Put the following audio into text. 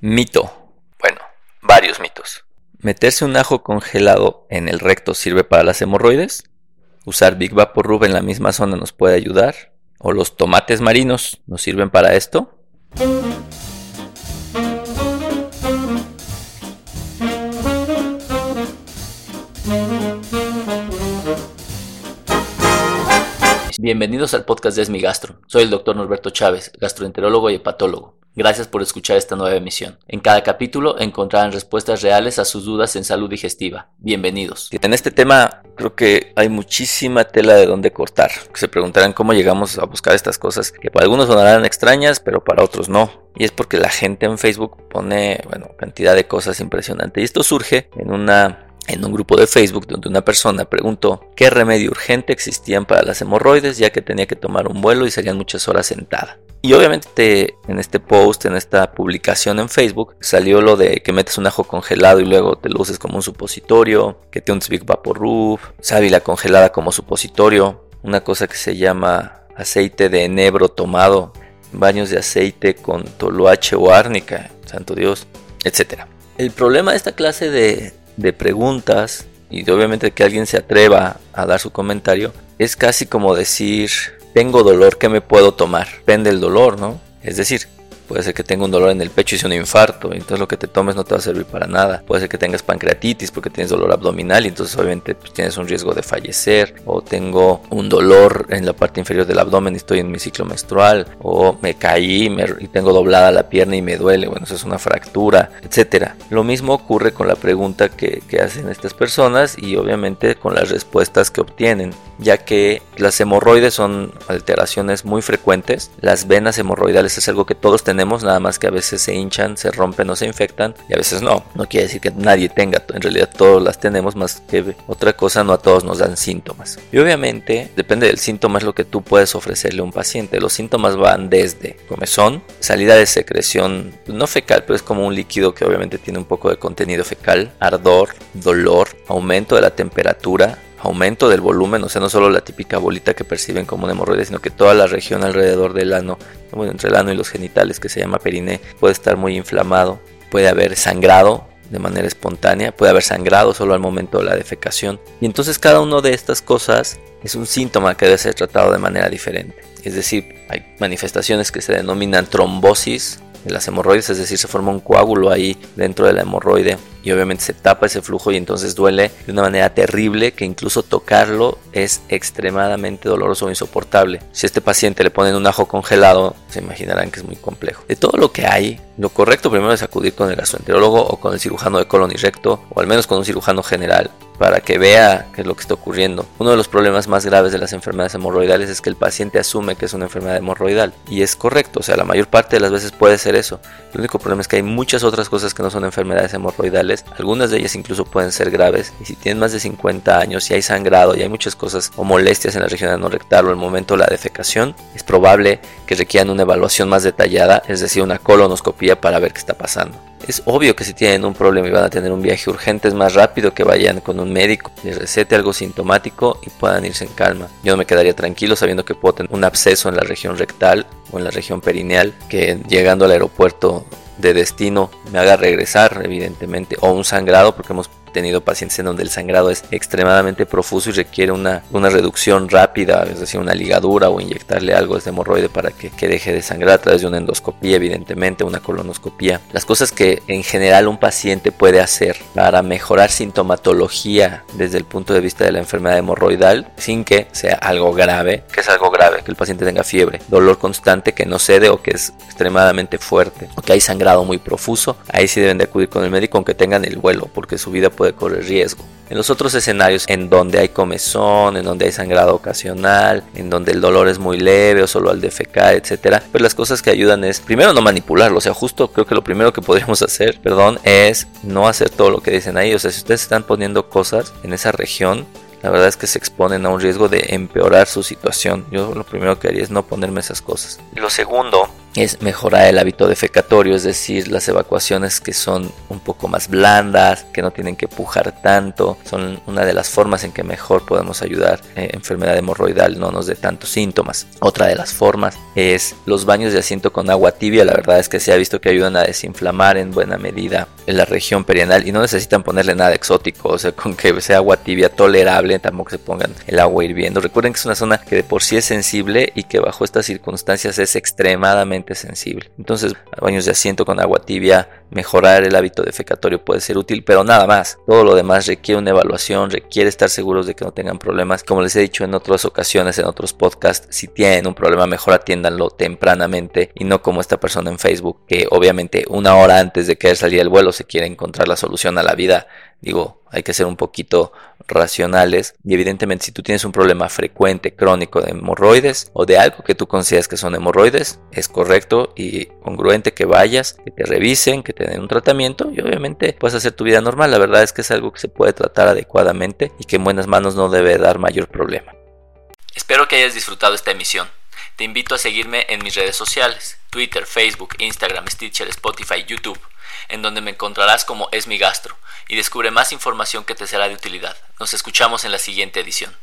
Mito. Bueno, varios mitos. ¿Meterse un ajo congelado en el recto sirve para las hemorroides? ¿Usar Big Rub en la misma zona nos puede ayudar? ¿O los tomates marinos nos sirven para esto? Bienvenidos al podcast de Esmi Gastro. Soy el doctor Norberto Chávez, gastroenterólogo y hepatólogo. Gracias por escuchar esta nueva emisión. En cada capítulo encontrarán respuestas reales a sus dudas en salud digestiva. Bienvenidos. En este tema creo que hay muchísima tela de donde cortar. Se preguntarán cómo llegamos a buscar estas cosas que para algunos sonarán extrañas, pero para otros no. Y es porque la gente en Facebook pone, bueno, cantidad de cosas impresionantes. Y esto surge en una en un grupo de Facebook donde una persona preguntó qué remedio urgente existían para las hemorroides ya que tenía que tomar un vuelo y serían muchas horas sentada. Y obviamente en este post, en esta publicación en Facebook, salió lo de que metes un ajo congelado y luego te lo uses como un supositorio, que te un Big Rub, sábila congelada como supositorio, una cosa que se llama aceite de enebro tomado, baños de aceite con toloache o árnica, santo Dios, etc. El problema de esta clase de, de preguntas y de obviamente que alguien se atreva a dar su comentario es casi como decir tengo dolor, ¿qué me puedo tomar? Depende del dolor, ¿no? Es decir, Puede ser que tenga un dolor en el pecho y sea un infarto, entonces lo que te tomes no te va a servir para nada. Puede ser que tengas pancreatitis porque tienes dolor abdominal y entonces obviamente pues, tienes un riesgo de fallecer. O tengo un dolor en la parte inferior del abdomen y estoy en mi ciclo menstrual. O me caí y tengo doblada la pierna y me duele. Bueno, eso es una fractura, etc. Lo mismo ocurre con la pregunta que, que hacen estas personas y obviamente con las respuestas que obtienen, ya que las hemorroides son alteraciones muy frecuentes. Las venas hemorroidales es algo que todos tenemos nada más que a veces se hinchan, se rompen o se infectan y a veces no. No quiere decir que nadie tenga, en realidad todos las tenemos, más que otra cosa, no a todos nos dan síntomas. Y obviamente, depende del síntoma, es lo que tú puedes ofrecerle a un paciente. Los síntomas van desde comezón, salida de secreción, no fecal, pero es como un líquido que obviamente tiene un poco de contenido fecal, ardor, dolor, aumento de la temperatura, aumento del volumen, o sea, no solo la típica bolita que perciben como un hemorroide, sino que toda la región alrededor del ano, entre el ano y los genitales, que se llama periné, puede estar muy inflamado, puede haber sangrado de manera espontánea, puede haber sangrado solo al momento de la defecación. Y entonces cada una de estas cosas es un síntoma que debe ser tratado de manera diferente. Es decir, hay manifestaciones que se denominan trombosis de las hemorroides, es decir, se forma un coágulo ahí dentro de la hemorroide y obviamente se tapa ese flujo y entonces duele de una manera terrible que incluso tocarlo es extremadamente doloroso o insoportable. Si a este paciente le ponen un ajo congelado, se imaginarán que es muy complejo. De todo lo que hay, lo correcto primero es acudir con el gastroenterólogo o con el cirujano de colon y recto o al menos con un cirujano general para que vea qué es lo que está ocurriendo. Uno de los problemas más graves de las enfermedades hemorroidales es que el paciente asume que es una enfermedad hemorroidal y es correcto, o sea, la mayor parte de las veces puede ser eso. El único problema es que hay muchas otras cosas que no son enfermedades hemorroidales, algunas de ellas incluso pueden ser graves y si tienen más de 50 años y hay sangrado y hay muchas cosas o molestias en la región anorrectal o el momento de la defecación, es probable que requieran una evaluación más detallada, es decir, una colonoscopia para ver qué está pasando. Es obvio que si tienen un problema y van a tener un viaje urgente es más rápido que vayan con un médico, les recete algo sintomático y puedan irse en calma. Yo no me quedaría tranquilo sabiendo que puedo tener un absceso en la región rectal o en la región perineal que llegando al aeropuerto de destino me haga regresar evidentemente o un sangrado porque hemos tenido pacientes en donde el sangrado es extremadamente profuso y requiere una, una reducción rápida, es decir, una ligadura o inyectarle algo de este hemorroide para que, que deje de sangrar a través de una endoscopía, evidentemente, una colonoscopía. Las cosas que en general un paciente puede hacer para mejorar sintomatología desde el punto de vista de la enfermedad hemorroidal sin que sea algo grave, que es algo grave, que el paciente tenga fiebre, dolor constante que no cede o que es extremadamente fuerte o que hay sangrado muy profuso, ahí sí deben de acudir con el médico aunque tengan el vuelo porque su vida puede de correr riesgo. En los otros escenarios, en donde hay comezón, en donde hay sangrado ocasional, en donde el dolor es muy leve o solo al defecar, etcétera, pues las cosas que ayudan es primero no manipularlo, o sea, justo creo que lo primero que podríamos hacer, perdón, es no hacer todo lo que dicen ahí, o sea, si ustedes están poniendo cosas en esa región, la verdad es que se exponen a un riesgo de empeorar su situación. Yo lo primero que haría es no ponerme esas cosas. Lo segundo es mejorar el hábito defecatorio, es decir, las evacuaciones que son un poco más blandas, que no tienen que pujar tanto, son una de las formas en que mejor podemos ayudar eh, enfermedad hemorroidal, no nos dé tantos síntomas. Otra de las formas es los baños de asiento con agua tibia, la verdad es que se ha visto que ayudan a desinflamar en buena medida en la región perianal y no necesitan ponerle nada exótico, o sea, con que sea agua tibia tolerable, tampoco se pongan el agua hirviendo. Recuerden que es una zona que de por sí es sensible y que bajo estas circunstancias es extremadamente sensible. Entonces, baños de asiento con agua tibia, mejorar el hábito defecatorio puede ser útil, pero nada más. Todo lo demás requiere una evaluación, requiere estar seguros de que no tengan problemas. Como les he dicho en otras ocasiones, en otros podcasts, si tienen un problema, mejor atiéndanlo tempranamente y no como esta persona en Facebook que obviamente una hora antes de que salir el vuelo se quiere encontrar la solución a la vida Digo, hay que ser un poquito racionales y evidentemente si tú tienes un problema frecuente, crónico de hemorroides o de algo que tú consideras que son hemorroides, es correcto y congruente que vayas, que te revisen, que te den un tratamiento y obviamente puedes hacer tu vida normal. La verdad es que es algo que se puede tratar adecuadamente y que en buenas manos no debe dar mayor problema. Espero que hayas disfrutado esta emisión. Te invito a seguirme en mis redes sociales, Twitter, Facebook, Instagram, Stitcher, Spotify, YouTube en donde me encontrarás como Es mi gastro, y descubre más información que te será de utilidad. Nos escuchamos en la siguiente edición.